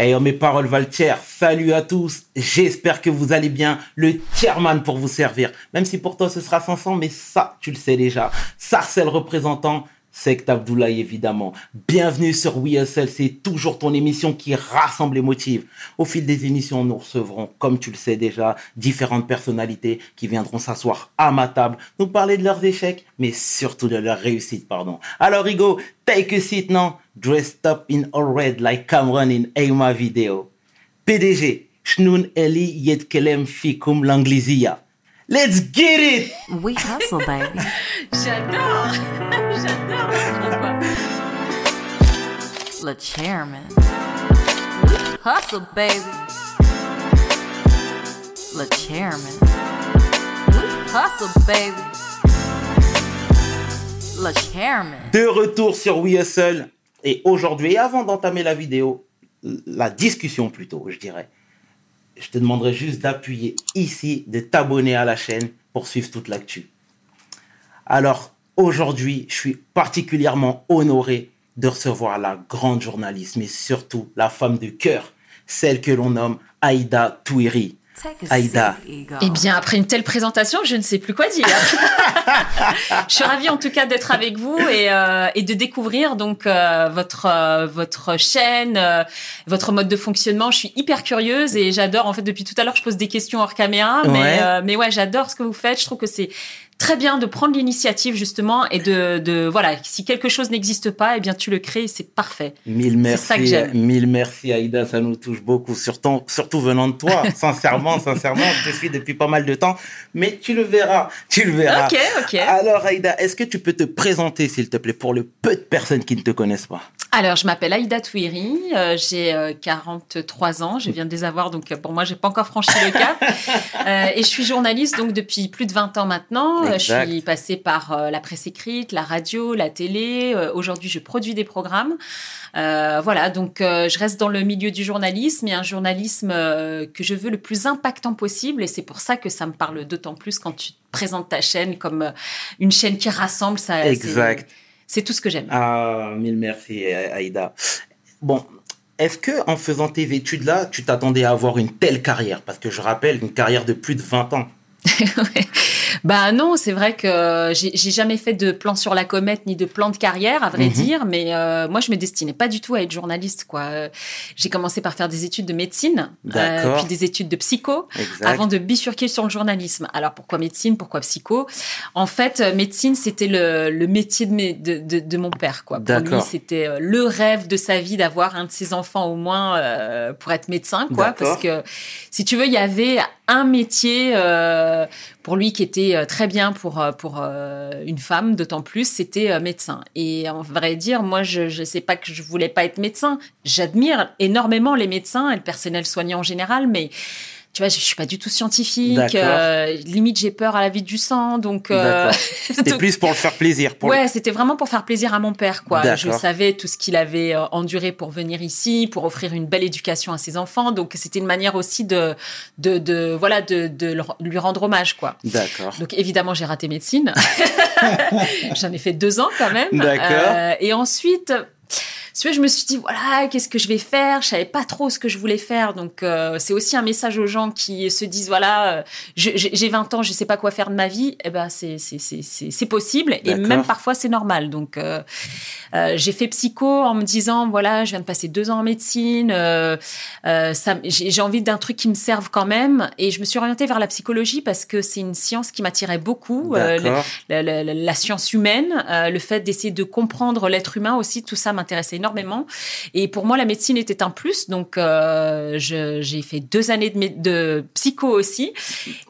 Hey, oh, mes paroles Valtier, salut à tous. J'espère que vous allez bien. Le chairman pour vous servir. Même si pour toi ce sera 500, mais ça, tu le sais déjà. Sarcel représentant. C'est Abdoulaye, évidemment. Bienvenue sur We c'est toujours ton émission qui rassemble les motifs. Au fil des émissions, nous recevrons, comme tu le sais déjà, différentes personnalités qui viendront s'asseoir à ma table, nous parler de leurs échecs, mais surtout de leurs réussites, pardon. Alors, Rigo, take a seat now, dressed up in all red like Cameron in Aima Video. PDG, Shnun Eli Yetkelem Fikum Langlizia. Let's get it! We hustle, baby. J'adore! J'adore! Le chairman. Hustle, baby. Le chairman. Hustle, baby. Le chairman. De retour sur We Hustle. Et aujourd'hui, avant d'entamer la vidéo, la discussion plutôt, je dirais, je te demanderai juste d'appuyer ici, de t'abonner à la chaîne pour suivre toute l'actu. Alors, aujourd'hui, je suis particulièrement honoré de recevoir la grande journaliste, mais surtout la femme de cœur, celle que l'on nomme Aïda Touiri. Aïda. Eh bien, après une telle présentation, je ne sais plus quoi dire. je suis ravie en tout cas d'être avec vous et, euh, et de découvrir donc euh, votre euh, votre chaîne, euh, votre mode de fonctionnement. Je suis hyper curieuse et j'adore. En fait, depuis tout à l'heure, je pose des questions hors caméra, mais Ouais. euh, mais ouais, j'adore ce que vous faites. Je trouve que c'est très bien de prendre l'initiative justement et de, de voilà si quelque chose n'existe pas eh bien tu le crées et c'est parfait Mille C'est merci, ça que j'aime. mille merci Aïda, ça nous touche beaucoup, surtout, surtout venant de toi, sincèrement, sincèrement, je te suis depuis pas mal de temps, mais tu le verras, tu le verras. ok ok Alors Aïda, est-ce que tu peux te présenter s'il te plaît pour le peu de personnes qui ne te connaissent pas? Alors, je m'appelle Aïda Touiri, euh, j'ai euh, 43 ans, je viens de les avoir, donc euh, pour moi, j'ai pas encore franchi le cap. Euh, et je suis journaliste donc depuis plus de 20 ans maintenant. Euh, Exact. Je suis passée par euh, la presse écrite, la radio, la télé. Euh, Aujourd'hui, je produis des programmes. Euh, voilà, donc euh, je reste dans le milieu du journalisme et un journalisme euh, que je veux le plus impactant possible. Et c'est pour ça que ça me parle d'autant plus quand tu présentes ta chaîne comme une chaîne qui rassemble. Ça, Exact. C'est tout ce que j'aime. Ah, mille merci Aïda. Bon, est-ce que en faisant tes études là, tu t'attendais à avoir une telle carrière? Parce que je rappelle, une carrière de plus de 20 ans. Bah non, c'est vrai que j'ai j'ai jamais fait de plan sur la comète ni de plan de carrière, à vrai Mhm. dire. Mais euh, moi, je me destinais pas du tout à être journaliste, quoi. Euh, J'ai commencé par faire des études de médecine, euh, puis des études de psycho, Exact. avant de bifurquer sur le journalisme. Alors pourquoi médecine, pourquoi psycho? En fait, euh, médecine, c'était le, le métier de, mes, de, de, de mon père, quoi. Pour lui, c'était euh, le rêve de sa vie d'avoir un de ses enfants au moins euh, pour être médecin, quoi. Parce que si tu veux, il y avait un métier euh, pour lui qui était euh, très bien pour euh, pour euh, une femme, d'autant plus c'était euh, médecin. Et en vrai dire, moi je je sais pas que je voulais pas être médecin. J'admire énormément les médecins et le personnel soignant en général, mais tu vois, je, je suis pas du tout scientifique. Euh, limite, j'ai peur à la vie du sang, donc. euh. C'était donc- plus pour le faire plaisir. Pour Ouais, c'était vraiment pour faire plaisir à mon père, quoi. Je savais tout ce qu'il avait euh, enduré pour venir ici, pour offrir une belle éducation à ses enfants. Donc, c'était une manière aussi de, de, de voilà, de, de le- lui rendre hommage, quoi. D'accord. Donc, évidemment, j'ai raté médecine. J'en ai fait deux ans quand même. D'accord. Euh, et ensuite. Si tu veux, je me suis dit, voilà, qu'est-ce que je vais faire? Je savais pas trop ce que je voulais faire. Donc, euh, c'est aussi un message aux gens qui se disent, voilà, euh, j'ai j'ai 20 ans, je sais pas quoi faire de ma vie. Eh ben, c'est possible. Et même parfois, c'est normal. Donc, euh, j'ai fait psycho en me disant, voilà, je viens de passer deux ans en médecine. j'ai envie d'un truc qui me serve quand même. Et je me suis orientée vers la psychologie parce que c'est une science qui m'attirait beaucoup. La, la- la- la science humaine, le fait d'essayer de comprendre l'être humain aussi, tout ça m'intéressait énormément. Et pour moi, la médecine était un plus. Donc, euh, j'ai fait deux années de, psycho aussi.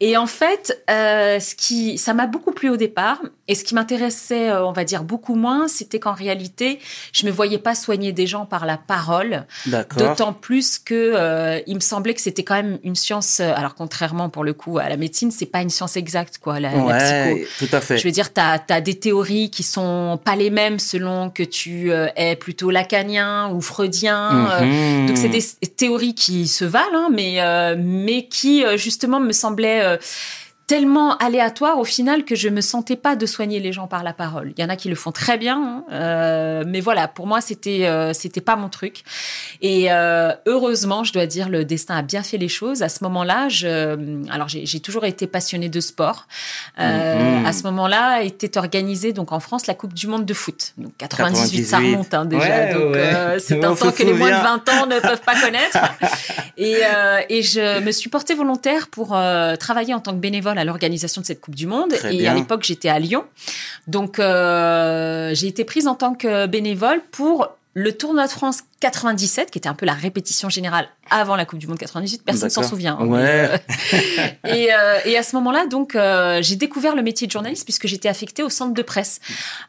Et en fait, euh, ce qui, ça m'a beaucoup plu au départ. Et ce qui m'intéressait, euh, on va dire, beaucoup moins, c'était qu'en réalité, je me voyais pas soigner des gens par la parole. D'autant plus que euh, il me semblait que c'était quand même une science. Alors contrairement pour le coup à la médecine, c'est pas une science exacte quoi. La, la psycho. Ouais, tout à fait. Je veux dire, tu as, des théories qui sont pas les mêmes selon que tu es plutôt lacanien ou freudien. euh, Mhm. donc c'est des théories qui se valent, hein, mais euh, mais qui euh, justement me semblaient tellement aléatoire au final que je me sentais pas de soigner les gens par la parole. Il y en a qui le font très bien, hein, euh, mais voilà, pour moi c'était euh, c'était pas mon truc. Et euh, heureusement, je dois dire, le destin a bien fait les choses. À ce moment-là, je, alors j'ai toujours été passionnée de sport. Euh, Mhm. À ce moment-là, était organisée donc en France la Coupe du Monde de foot. Donc 98, ça 98. remonte hein, déjà. Ouais, donc ouais. euh, c'est un temps que les moins de souvient. 20 ans ne peuvent pas connaître. Et, euh, et je me suis portée volontaire pour euh, travailler en tant que bénévole à l'organisation de cette Coupe du Monde. Très et bien. à l'époque, j'étais à Lyon. Donc, euh, j'ai été prise en tant que bénévole pour le tournoi de France 97, qui était un peu la répétition générale avant la Coupe du Monde 98. Personne ne s'en souvient. hein, Ouais. euh, et, euh, et à ce moment-là, donc, euh, j'ai découvert le métier de journaliste puisque j'étais affectée au centre de presse.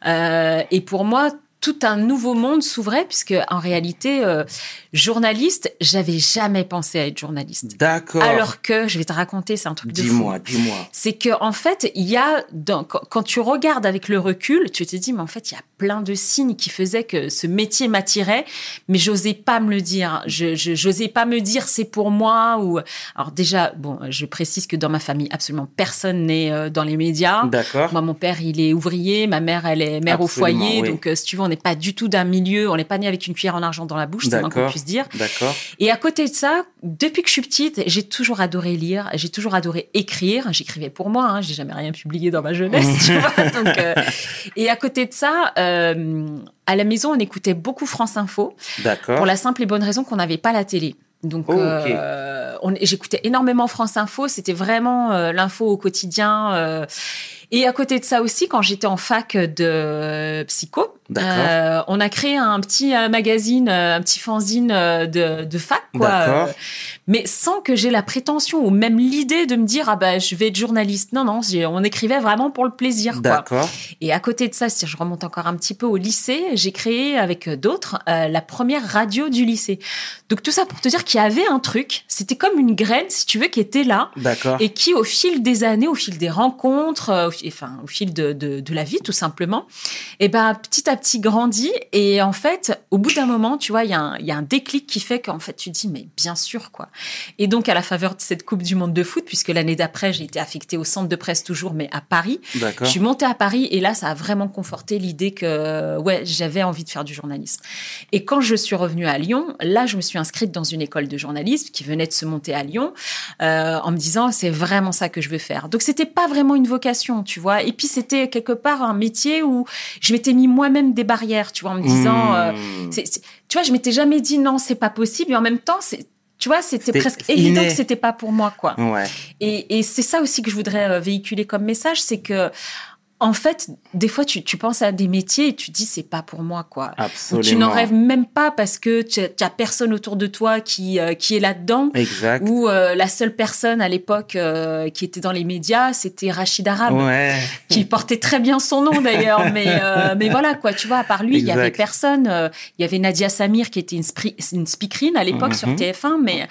Et pour moi, tout un nouveau monde s'ouvrait puisque en réalité, euh, journaliste, j'avais jamais pensé à être journaliste. D'accord. Alors que, je vais te raconter, c'est un truc de. Dis-moi, dis-moi. C'est que en fait, il y a dans- quand tu regardes avec le recul, tu te dis mais en fait, il y a plein de signes qui faisaient que ce métier m'attirait, mais j'osais pas me le dire. Je je- j'osais pas me dire c'est pour moi ou alors déjà bon, je précise que dans ma famille absolument personne n'est euh, dans les médias. D'accord. Moi, mon père, il est ouvrier, ma mère, elle est mère Absolument, au foyer. oui. Donc, euh, si tu veux, n'est pas du tout d'un milieu, on n'est pas né avec une cuillère en argent dans la bouche, c'est moins qu'on puisse dire. D'accord. Et à côté de ça, depuis que je suis petite, j'ai toujours adoré lire, j'ai toujours adoré écrire. J'écrivais pour moi, hein, j'ai jamais rien publié dans ma jeunesse, tu vois. Donc, euh, et à côté de ça, euh, à la maison, on écoutait beaucoup France Info D'accord. pour la simple et bonne raison qu'on n'avait pas la télé. Donc, Oh, euh, on- j'écoutais énormément France Info. C'était vraiment euh, l'info au quotidien. euh. et à côté de ça aussi, quand j'étais en fac de psycho, euh, on a créé un petit euh, magazine, euh, un petit fanzine euh, de, de fac, quoi. Euh, mais sans que j'ai la prétention ou même l'idée de me dire ah bah je vais être journaliste. Non non, on écrivait vraiment pour le plaisir, quoi. Et à côté de ça, si je remonte encore un petit peu au lycée, j'ai créé avec euh, d'autres euh, la première radio du lycée. Donc tout ça pour te dire qu'il y avait un truc, c'était comme une graine, si tu veux, qui était là et qui, au fil des années, au fil des rencontres, euh, au fi- enfin au fil de, de, de la vie tout simplement, et ben petit à petit grandit. Et en fait, au bout d'un moment, tu vois, il y, a un- il y a un déclic qui fait qu'en fait tu dis mais bien sûr quoi. Et donc à la faveur de cette Coupe du Monde de foot, puisque l'année d'après j'ai été affectée au centre de presse toujours, mais à Paris. Je suis montée à Paris et là, ça a vraiment conforté l'idée que ouais, j'avais envie de faire du journalisme. Et quand je suis revenue à Lyon, là, je me suis inscrite dans une école de journalisme qui venait de se monter à Lyon, euh, en me disant c'est vraiment ça que je veux faire. Donc c'était pas vraiment une vocation, tu vois. Et puis c'était quelque part un métier où je m'étais mis moi-même des barrières, tu vois, en me disant, euh, Mmh. tu vois, je m'étais jamais dit non, c'est pas possible. Et en même temps, c'est tu vois, c'était presque inné. évident que c'était pas pour moi, quoi. Ouais. Et, et c'est ça aussi que je voudrais euh, véhiculer comme message, c'est que en fait, des fois, tu, tu penses à des métiers et tu dis c'est pas pour moi, quoi. Ou Absolument. tu n'en rêves même pas parce que tu as personne autour de toi qui euh, qui est là-dedans. Exact. Ou euh, la seule personne à l'époque euh, qui était dans les médias, c'était Rachid Arabe, Ouais. qui portait très bien son nom d'ailleurs. mais euh, mais voilà quoi, tu vois, à part lui, il y avait personne. euh, Il y avait Nadia Samir qui était une, une speakerine à l'époque sur Mhm. TF1, mais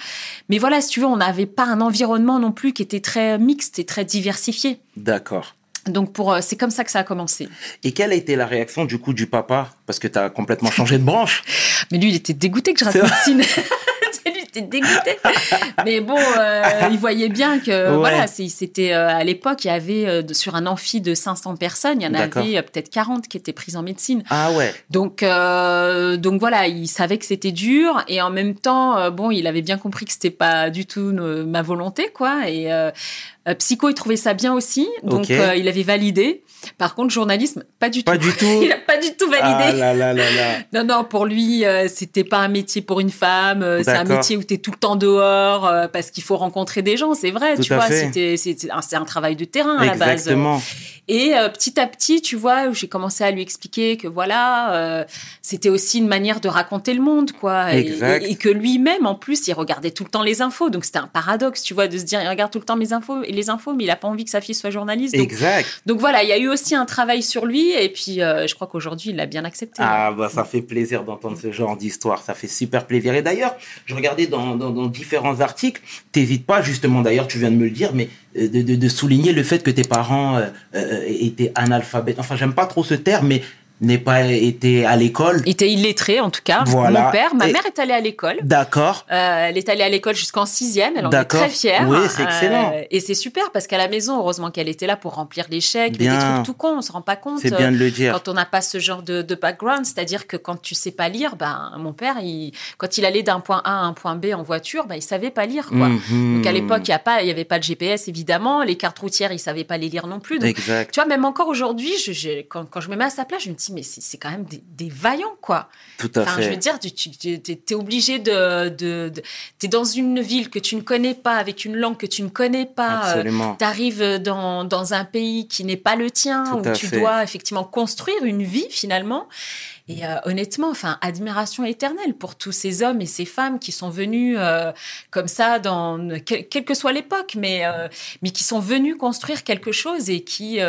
mais voilà, si tu veux, on n'avait pas un environnement non plus qui était très mixte et très diversifié. D'accord. Donc pour euh, c'est comme ça que ça a commencé. Et quelle a été la réaction du coup du papa? Parce que tu as complètement changé de branche. Mais lui, il était dégoûté que je rate C'est vrai. médecine. lui, il était dégoûté. Mais bon, euh, il voyait bien que Ouais. voilà, c'était euh, à l'époque, il y avait euh, sur un amphi de 500 personnes, il y en avait peut-être 40 qui étaient prises en médecine. Ah ouais. Donc, donc voilà, il savait que c'était dur et en même temps, bon, il avait bien compris que c'était pas du tout ma volonté, quoi. Et psycho, il trouvait ça bien aussi, donc il avait validé. Par contre, journalisme, pas du Pas tout. du tout. il a pas du tout validé. Ah là là là là. Non, non, pour lui, euh, c'était pas un métier pour une femme. euh, c'est un métier où tu es tout le temps dehors euh, parce qu'il faut rencontrer des gens. C'est vrai, Tout tu vois. C'était, c'est un, travail de terrain à la base. Exactement. Et euh, petit à petit, tu vois, j'ai commencé à lui expliquer que voilà, c'était aussi une manière de raconter le monde, quoi. Et, Exact. et- et que lui-même, en plus, il regardait tout le temps les infos. Donc c'était un paradoxe, tu vois, de se dire, il regarde tout le temps mes infos et les infos, mais il a pas envie que sa fille soit journaliste. Donc, Exact. donc voilà, il y a eu aussi un travail sur lui. Et puis, euh, je crois qu'aujourd'hui, il l'a bien accepté. Ah bah ça fait plaisir d'entendre ce genre d'histoire, ça fait super plaisir. Et d'ailleurs, je regardais dans, dans, différents articles, t'hésites pas justement, d'ailleurs tu viens de me le dire, mais euh, de, de, souligner le fait que tes parents euh, étaient analphabètes. Enfin j'aime pas trop ce terme, mais n'ait pas été à l'école. Il était illettré en tout cas. Voilà. Mon père, ma Et- mère est allée à l'école. D'accord. Euh, elle est allée à l'école jusqu'en sixième. Elle en est très fière. Oui, c'est excellent. Euh, et c'est super parce qu'à la maison, heureusement qu'elle était là pour remplir les chèques, mais des trucs tout cons, on se rend pas compte. C'est bien de le dire. Quand on n'a pas ce genre de, de background, c'est-à-dire que quand tu sais pas lire, ben mon père, il, quand il allait d'un point A à un point B en voiture, ben il savait pas lire quoi. Mhm. Donc à l'époque, il y a pas, il y avait pas de GPS évidemment, les cartes routières, il savait pas les lire non plus. Donc, Exact. tu vois, même encore aujourd'hui, je, je- quand, quand je me mets à sa place, je me dis mais c'est quand même des, des vaillants quoi. Tout à Enfin, fait. je veux dire, tu, tu, tu- t'es obligé de, de, de t'es dans une ville que tu ne connais pas, avec une langue que tu ne connais pas. euh, Absolument. T'arrives dans, dans un pays qui n'est pas le tien, Tout où tu fait. dois effectivement construire une vie finalement. Et euh, honnêtement, enfin, admiration éternelle pour tous ces hommes et ces femmes qui sont venus euh, comme ça, dans quel- quelle que soit l'époque, mais euh, mais qui sont venus construire quelque chose et qui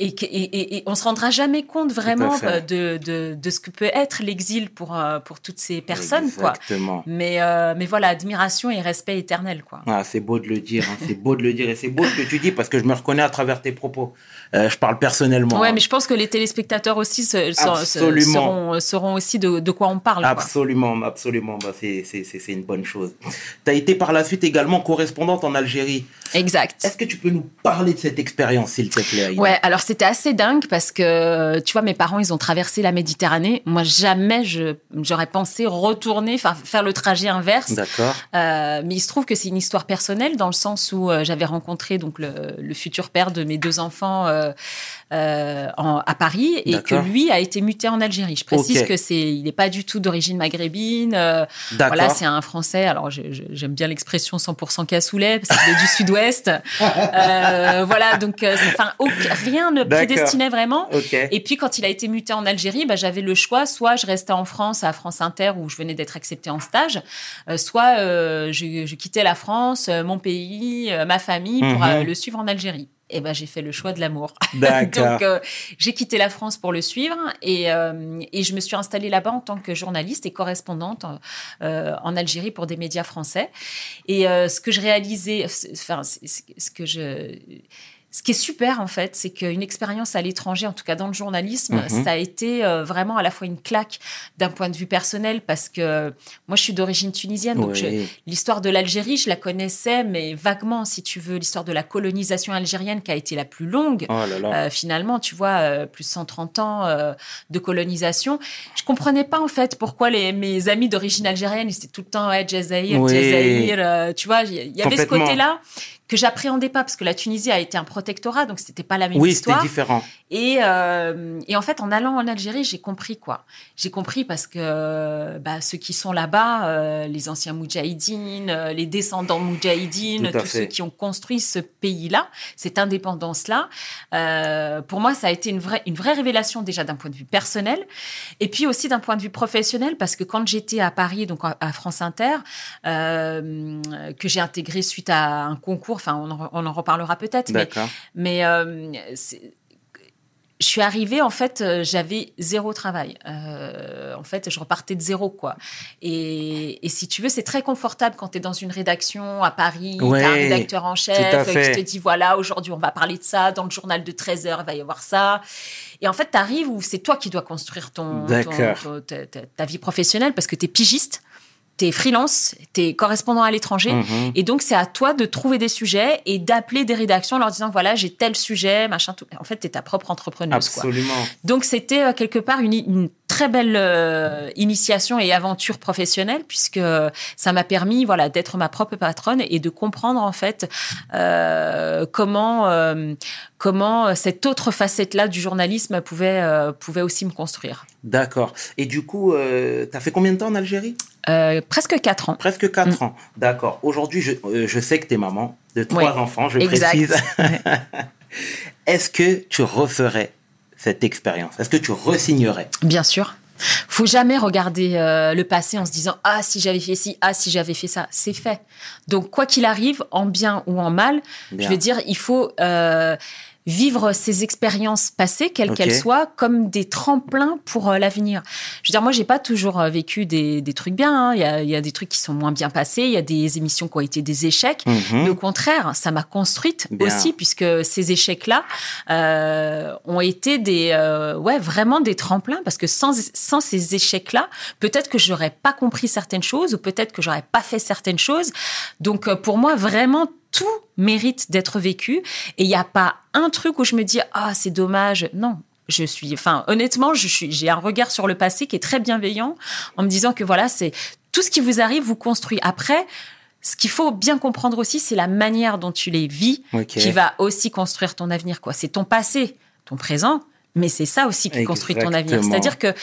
et, que- et, et- et on se rendra jamais compte vraiment de, de, de ce que peut être l'exil pour pour toutes ces personnes, quoi. Exactement. Mais euh, mais voilà, admiration et respect éternel, quoi. Ah, c'est beau de le dire, hein, c'est beau de le dire et c'est beau ce que tu dis parce que je me reconnais à travers tes propos. Euh, je parle personnellement. Ouais, hein. mais je pense que les téléspectateurs aussi se- Absolument. seront, seront aussi de, de quoi on parle. quoi. Absolument, absolument. Bah, c'est, une bonne chose. Tu as été par la suite également correspondante en Algérie. Exact. Est-ce que tu peux nous parler de cette expérience, s'il te plaît Aïda? Ouais, alors c'était assez dingue parce que tu vois, mes parents, ils ont traversé la Méditerranée. Moi, jamais j'aurais pensé retourner, faire le trajet inverse. D'accord. Euh, mais il se trouve que c'est une histoire personnelle dans le sens où euh, j'avais rencontré donc le, le futur père de mes deux enfants euh, euh, en- à Paris et que lui a été muté en Algérie. Je précise Ok. que c'est il n'est pas du tout d'origine maghrébine. euh, voilà, c'est un Français. Alors j'aime bien l'expression 100% cassoulet parce qu'il est du Sud-Ouest. Euh, voilà, donc euh, enfin rien ne prédestinait vraiment. Et puis quand il a été muté en Algérie, bah, j'avais le choix, soit je restais en France à France Inter où je venais d'être acceptée en stage, euh, soit euh, je, je quittais la France, euh, mon pays, euh, ma famille pour euh, le suivre en Algérie. Et ben j'ai fait le choix de l'amour. Donc euh, j'ai quitté la France pour le suivre et, euh, et je me suis installée là-bas en tant que journaliste et correspondante euh, en Algérie pour des médias français. Et ce que je réalisais, enfin ce que je ce qui est super en fait, c'est qu'une expérience à l'étranger, en tout cas dans le journalisme, Mhm. ça a été euh, vraiment à la fois une claque d'un point de vue personnel parce que moi je suis d'origine tunisienne, donc Oui. L'histoire de l'Algérie, je la connaissais, mais vaguement, si tu veux, l'histoire de la colonisation algérienne qui a été la plus longue. Oh là là. Euh, finalement, tu vois, euh, plus de 130 ans euh, de colonisation. Je comprenais pas en fait pourquoi les, mes amis d'origine algérienne, ils étaient tout le temps ouais, Jazaïr, Oui. Euh, tu vois, il y, avait ce côté-là que j'appréhendais pas parce que la Tunisie a été un protectorat, donc c'était pas la même oui, c'était histoire. différent. Et, euh, et en fait, en allant en Algérie, j'ai compris quoi. J'ai compris parce que bah, ceux qui sont là-bas, euh, les anciens moudjahidines, euh, les descendants moudjahidines, tous fait. ceux qui ont construit ce pays-là, cette indépendance-là, pour moi, ça a été une vraie, une vraie révélation déjà d'un point de vue personnel, et puis aussi d'un point de vue professionnel, parce que quand j'étais à Paris, donc à, France Inter, que j'ai intégré suite à un concours, enfin, on en, on en reparlera peut-être, mais je suis arrivée, en fait, euh, j'avais zéro travail. Euh, en fait, je repartais de zéro, quoi. Et, et si tu veux, c'est très confortable quand tu es dans une rédaction à Paris, Ouais, tu un rédacteur en chef euh, qui te dit, voilà, aujourd'hui, on va parler de ça, dans le journal de 13 heures, il va y avoir ça. Et en fait, tu arrives où c'est toi qui dois construire ton, ta- ta vie professionnelle parce que tu es pigiste, tu es freelance, tu es correspondant à l'étranger. Mhm. Et donc, c'est à toi de trouver des sujets et d'appeler des rédactions en leur disant voilà, j'ai tel sujet, machin, tout. En fait, tu es ta propre entrepreneuse. Quoi. Absolument. Donc, c'était euh, quelque part une, une très belle euh, initiation et aventure professionnelle puisque ça m'a permis voilà, d'être ma propre patronne et de comprendre en fait euh, comment, euh, comment cette autre facette-là du journalisme pouvait, euh, pouvait aussi me construire. D'accord. Et du coup, euh, tu as fait combien de temps en Algérie? Euh, presque quatre ans. Presque 4 Mm. ans. D'accord. Aujourd'hui, je, euh, je sais que tu es maman de trois Ouais. enfants, je Exact. précise. Est-ce que tu referais cette expérience? Est-ce que tu resignerais? Bien sûr. Faut jamais regarder euh, le passé en se disant ah si j'avais fait ci, ah si j'avais fait ça. C'est fait. Donc quoi qu'il arrive, en bien ou en mal, Bien. je veux dire, il faut euh, vivre ces expériences passées, quelles qu'elles soient, comme des tremplins pour euh, l'avenir. Je veux dire, moi, j'ai pas toujours euh, vécu des, des trucs bien. hein. Il y, a, il y a des trucs qui sont moins bien passés. Il y a des émissions qui ont été des échecs. Mhm. Mais au contraire, ça m'a construite Bien. aussi, puisque ces échecs-là euh, ont été des, euh, ouais, vraiment des tremplins, parce que sans, sans ces échecs-là, peut-être que j'aurais pas compris certaines choses, ou peut-être que j'aurais pas fait certaines choses. Donc, pour moi, vraiment, tout mérite d'être vécu. Et il n'y a pas un truc où je me dis, ah, c'est dommage. Non. Je suis, enfin, honnêtement, je suis, j'ai un regard sur le passé qui est très bienveillant en me disant que voilà, c'est tout ce qui vous arrive vous construit. Après, ce qu'il faut bien comprendre aussi, c'est la manière dont tu les vis qui va aussi construire ton avenir. Quoi, c'est ton passé, ton présent, mais c'est ça aussi qui construit ton avenir. C'est-à-dire que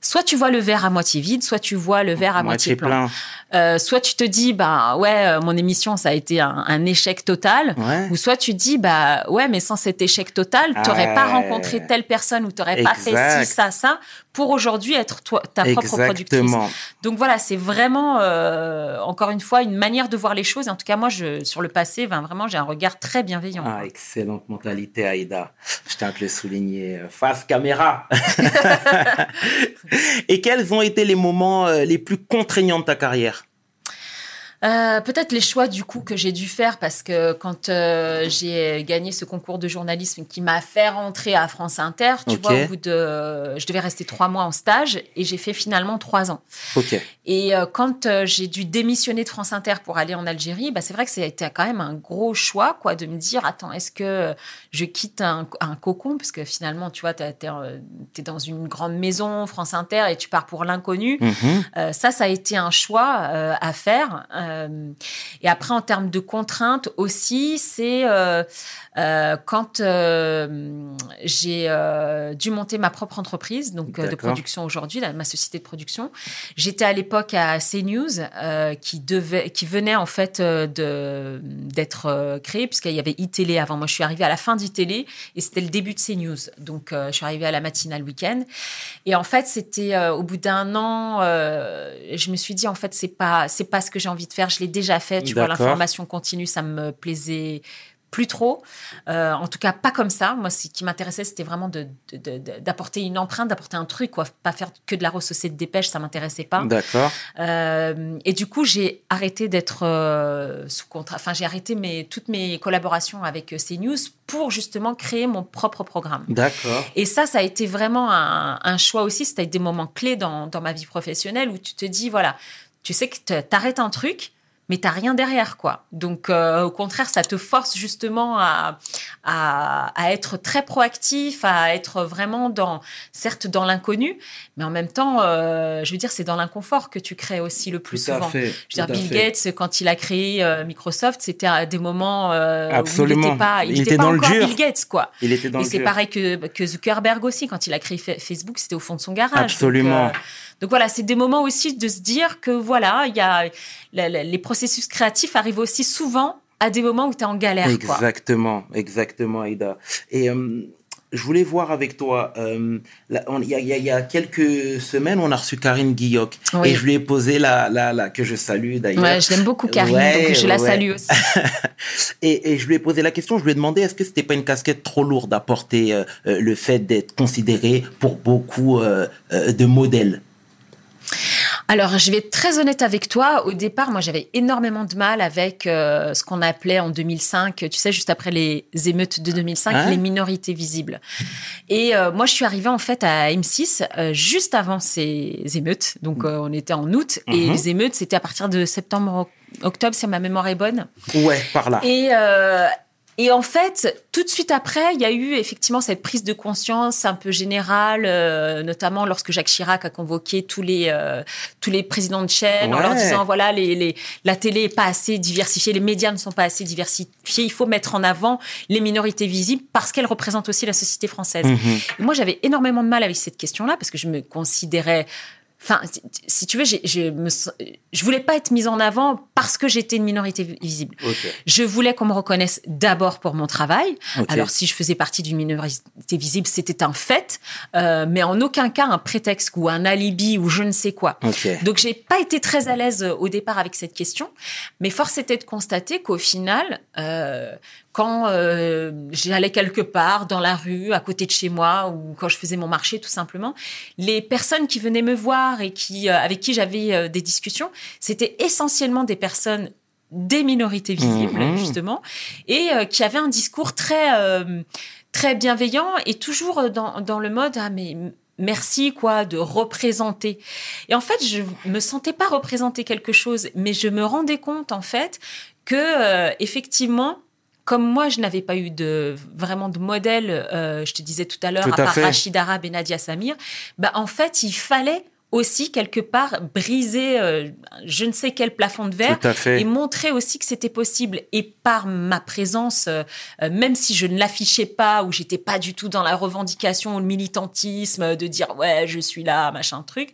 soit tu vois le verre à moitié vide, soit tu vois le verre à moitié, plein. Euh, soit tu te dis, bah ouais, euh, mon émission ça a été un, un échec total. Ouais. Ou soit tu te dis, bah ouais, mais sans cet échec total, t'aurais pas Ouais. rencontré telle personne ou t'aurais pas fait ci, ça, ça, pour aujourd'hui être toi, ta propre productrice. Exactement. Donc voilà, c'est vraiment, euh, encore une fois, une manière de voir les choses. En tout cas, moi, je, sur le passé, ben, vraiment, j'ai un regard très bienveillant. Ah, excellente mentalité, Aïda. Je tiens à te le souligner. Face caméra. Et quels ont été les moments euh, les plus contraignants de ta carrière? Euh, Peut-être les choix du coup que j'ai dû faire parce que quand euh, j'ai gagné ce concours de journalisme qui m'a fait rentrer à France Inter, tu vois, au bout de, je devais rester trois mois en stage et j'ai fait finalement trois ans. Et euh, quand j'ai dû démissionner de France Inter pour aller en Algérie, bah, c'est vrai que ça a été quand même un gros choix, quoi, de me dire, attends, est-ce que je quitte un, un cocon? Parce que finalement, tu vois, tu es, dans une grande maison, France Inter, et tu pars pour l'inconnu. Mhm. Ça, ça a été un choix à faire. Euh, et après, en termes de contraintes aussi, c'est euh, euh, quand j'ai dû monter ma propre entreprise, donc de production aujourd'hui, ma société de production. J'étais à l'époque à CNews, qui devait, qui venait en fait de d'être créée puisqu'il y avait iTélé avant. Moi, je suis arrivée à la fin d'iTélé et c'était le début de CNews. Donc, je suis arrivée à la matinale week-end. Et en fait, c'était au bout d'un an, je me suis dit en fait, c'est pas c'est pas ce que j'ai envie de faire. Je l'ai déjà fait. Tu vois, l'information continue, ça me plaisait plus trop. Euh, en tout cas, pas comme ça. Moi, ce qui m'intéressait, c'était vraiment d'apporter une empreinte, d'apporter un truc, quoi. Pas faire que de la ressaucer de dépêche, ça m'intéressait pas. D'accord. Euh, et du coup, j'ai arrêté d'être euh, sous contrat. Enfin, j'ai arrêté mes, toutes mes collaborations avec CNews pour justement créer mon propre programme. D'accord. Et ça, ça a été vraiment un, un choix aussi. C'était des moments clés dans, dans ma vie professionnelle où tu te dis, voilà, tu sais que te- t'arrêtes un truc, mais t'as rien derrière, quoi. Donc, euh, au contraire, ça te force justement à, à, à être très proactif, à être vraiment dans, certes dans l'inconnu, mais en même temps, euh, je veux dire, c'est dans l'inconfort que tu crées aussi le plus Tout à souvent. fait. Je veux dire, Bill fait. Gates, quand il a créé euh, Microsoft, c'était à des moments où il n'était pas, il Il était était pas dans le dur. Bill Gates, quoi. Il était dans Et c'est pareil que, que Zuckerberg aussi, quand il a créé Fa- Facebook, c'était au fond de son garage. Absolument. Donc, donc voilà, c'est des moments aussi de se dire que voilà, il y a la- la- les processus créatifs arrivent aussi souvent à des moments où tu es en galère. Quoi. Exactement, exactement, Aïda. Et euh, je voulais voir avec toi, euh, il y, a- y y quelques semaines, on a reçu Karine Guilloc. Oui. Et je lui ai posé la, la, la que je salue d'ailleurs. Ouais, je l'aime beaucoup, Karine, Ouais, donc je la salue aussi. Et, et je lui ai posé la question, je lui ai demandé est-ce que c'était pas une casquette trop lourde à porter euh, le fait d'être considéré pour beaucoup de modèles? Alors, je vais être très honnête avec toi. Au départ, moi, j'avais énormément de mal avec euh, ce qu'on appelait en 2005, tu sais, juste après les émeutes de 2005, Hein les minorités visibles. Et euh, moi, je suis arrivée en fait à M6 euh, juste avant ces émeutes. Donc, euh, on était en août et Mhm. les émeutes, c'était à partir de septembre, octobre, si ma mémoire est bonne. Ouais, par là. Et, euh, et en fait, tout de suite après, il y a eu effectivement cette prise de conscience un peu générale, euh, notamment lorsque Jacques Chirac a convoqué tous les euh, tous les présidents de chaîne en leur disant voilà les, les la télé est pas assez diversifiée, les médias ne sont pas assez diversifiés, il faut mettre en avant les minorités visibles parce qu'elles représentent aussi la société française. Mhm. Et moi, j'avais énormément de mal avec cette question-là parce que je me considérais. Enfin, si, si tu veux, j'ai- je me, je voulais pas être mise en avant parce que j'étais une minorité visible. Je voulais qu'on me reconnaisse d'abord pour mon travail. Alors, si je faisais partie d'une minorité visible, c'était un fait, euh, mais en aucun cas un prétexte ou un alibi ou je ne sais quoi. Ok. Donc, j'ai pas été très à l'aise euh, au départ avec cette question, mais force était de constater qu'au final, euh, quand euh, j'allais quelque part dans la rue, à côté de chez moi, ou quand je faisais mon marché, tout simplement, les personnes qui venaient me voir et qui, euh, avec qui j'avais euh, des discussions, c'était essentiellement des personnes des minorités visibles, Mhm. justement, et euh, qui avaient un discours très, euh, très bienveillant et toujours dans, dans le mode ah mais merci quoi de représenter. Et en fait, je me sentais pas représenter quelque chose, mais je me rendais compte en fait que euh, effectivement comme moi, je n'avais pas eu de vraiment de modèle, euh, je te disais tout à l'heure, à à part. Rachid Arabe et Nadia Samir, bah en fait, il fallait aussi quelque part briser euh, je ne sais quel plafond de verre et montrer aussi que c'était possible. Et par ma présence, euh, euh, même si je ne l'affichais pas, ou j'étais pas du tout dans la revendication ou le militantisme de dire ouais je suis là machin truc,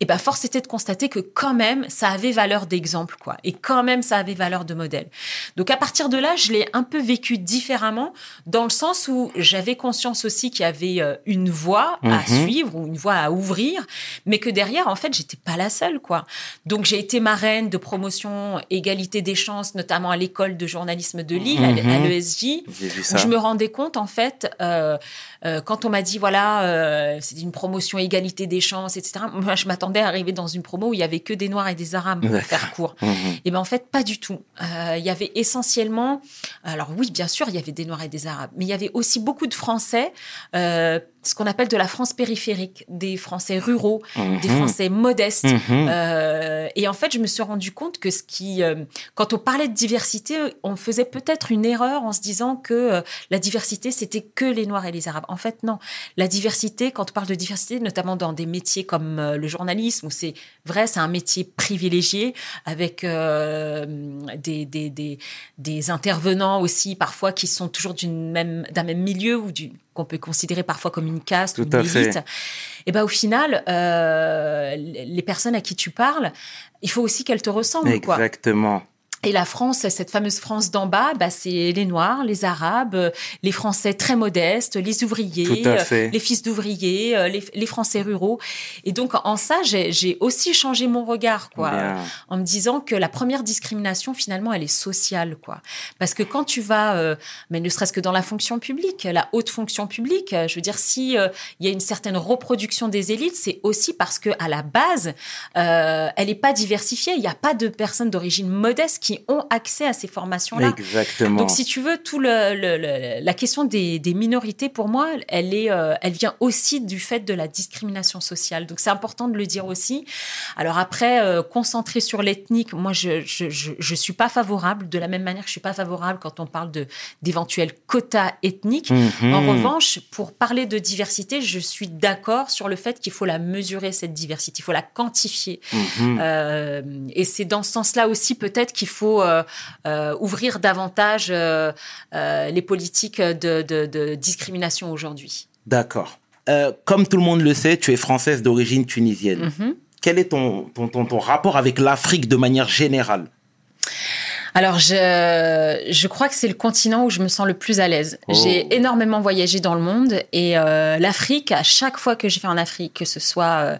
et ben force était de constater que quand même ça avait valeur d'exemple quoi, et quand même ça avait valeur de modèle. Donc à partir de là, je l'ai un peu vécu différemment, dans le sens où j'avais conscience aussi qu'il y avait une voie à Mhm. suivre ou une voie à ouvrir, mais que derrière en fait j'étais pas la seule quoi. Donc j'ai été marraine de promotion égalité des chances, notamment à l'école de journalisme de Lille, à Mhm. l'ESJ, où ça. je me rendais compte en fait euh, euh, quand on m'a dit voilà euh, c'est une promotion égalité des chances etc. Moi je m'attendais à arriver dans une promo où il y avait que des noirs et des arabes pour faire court. Mhm. Et ben en fait pas du tout. Il y avait essentiellement, alors oui bien sûr il y avait des noirs et des arabes, mais il y avait aussi beaucoup de Français, ce qu'on appelle de la France périphérique, des Français ruraux, des Mhm. Français modestes. Mhm. Euh, et en fait, je me suis rendu compte que ce qui, euh, quand on parlait de diversité, on faisait peut-être une erreur en se disant que euh, la diversité c'était que les Noirs et les Arabes. En fait, non. La diversité, quand on parle de diversité, notamment dans des métiers comme le journalisme, où c'est vrai, c'est un métier privilégié avec des, des, des, des intervenants aussi parfois qui sont toujours d'une même d'un même milieu ou du qu'on peut considérer parfois comme une caste Tout ou une élite. Et ben au final, euh, les personnes à qui tu parles, il faut aussi qu'elles te ressemblent, quoi. Et la France, cette fameuse France d'en bas, bah, c'est les Noirs, les Arabes, euh, les Français très modestes, les ouvriers, euh, les fils d'ouvriers, euh, les, les Français ruraux. Et donc en ça, j'ai aussi changé mon regard, quoi, Bien. en me disant que la première discrimination, finalement, elle est sociale, quoi. Parce que quand tu vas, euh, mais ne serait-ce que dans la fonction publique, la haute fonction publique, je veux dire, si euh, il y a une certaine reproduction des élites, c'est aussi parce que à la base, euh, elle n'est pas diversifiée. Il n'y a pas de personnes d'origine modeste qui ont accès à ces formations-là. Exactement. Donc, si tu veux, tout le, le- le- la question des, des minorités, pour moi, elle est, euh, elle vient aussi du fait de la discrimination sociale. Donc, c'est important de le dire aussi. Alors après, euh, concentrer sur l'ethnique, moi, je, je, je, je suis pas favorable. De la même manière que je suis pas favorable quand on parle de d'éventuels quotas ethniques. Mhm. En revanche, pour parler de diversité, je suis d'accord sur le fait qu'il faut la mesurer cette diversité, il faut la quantifier. Mhm. Euh, et c'est dans ce sens-là aussi peut-être qu'il faut euh, euh, ouvrir davantage euh, les politiques de, de- de discrimination aujourd'hui. D'accord. Comme tout le monde le sait, tu es française d'origine tunisienne. Mhm. Quel est ton, ton, ton, ton rapport avec l'Afrique de manière générale? Alors, je, je crois que c'est le continent où je me sens le plus à l'aise. Oh. J'ai énormément voyagé dans le monde et euh, l'Afrique, à chaque fois que je vais en Afrique, que ce soit euh,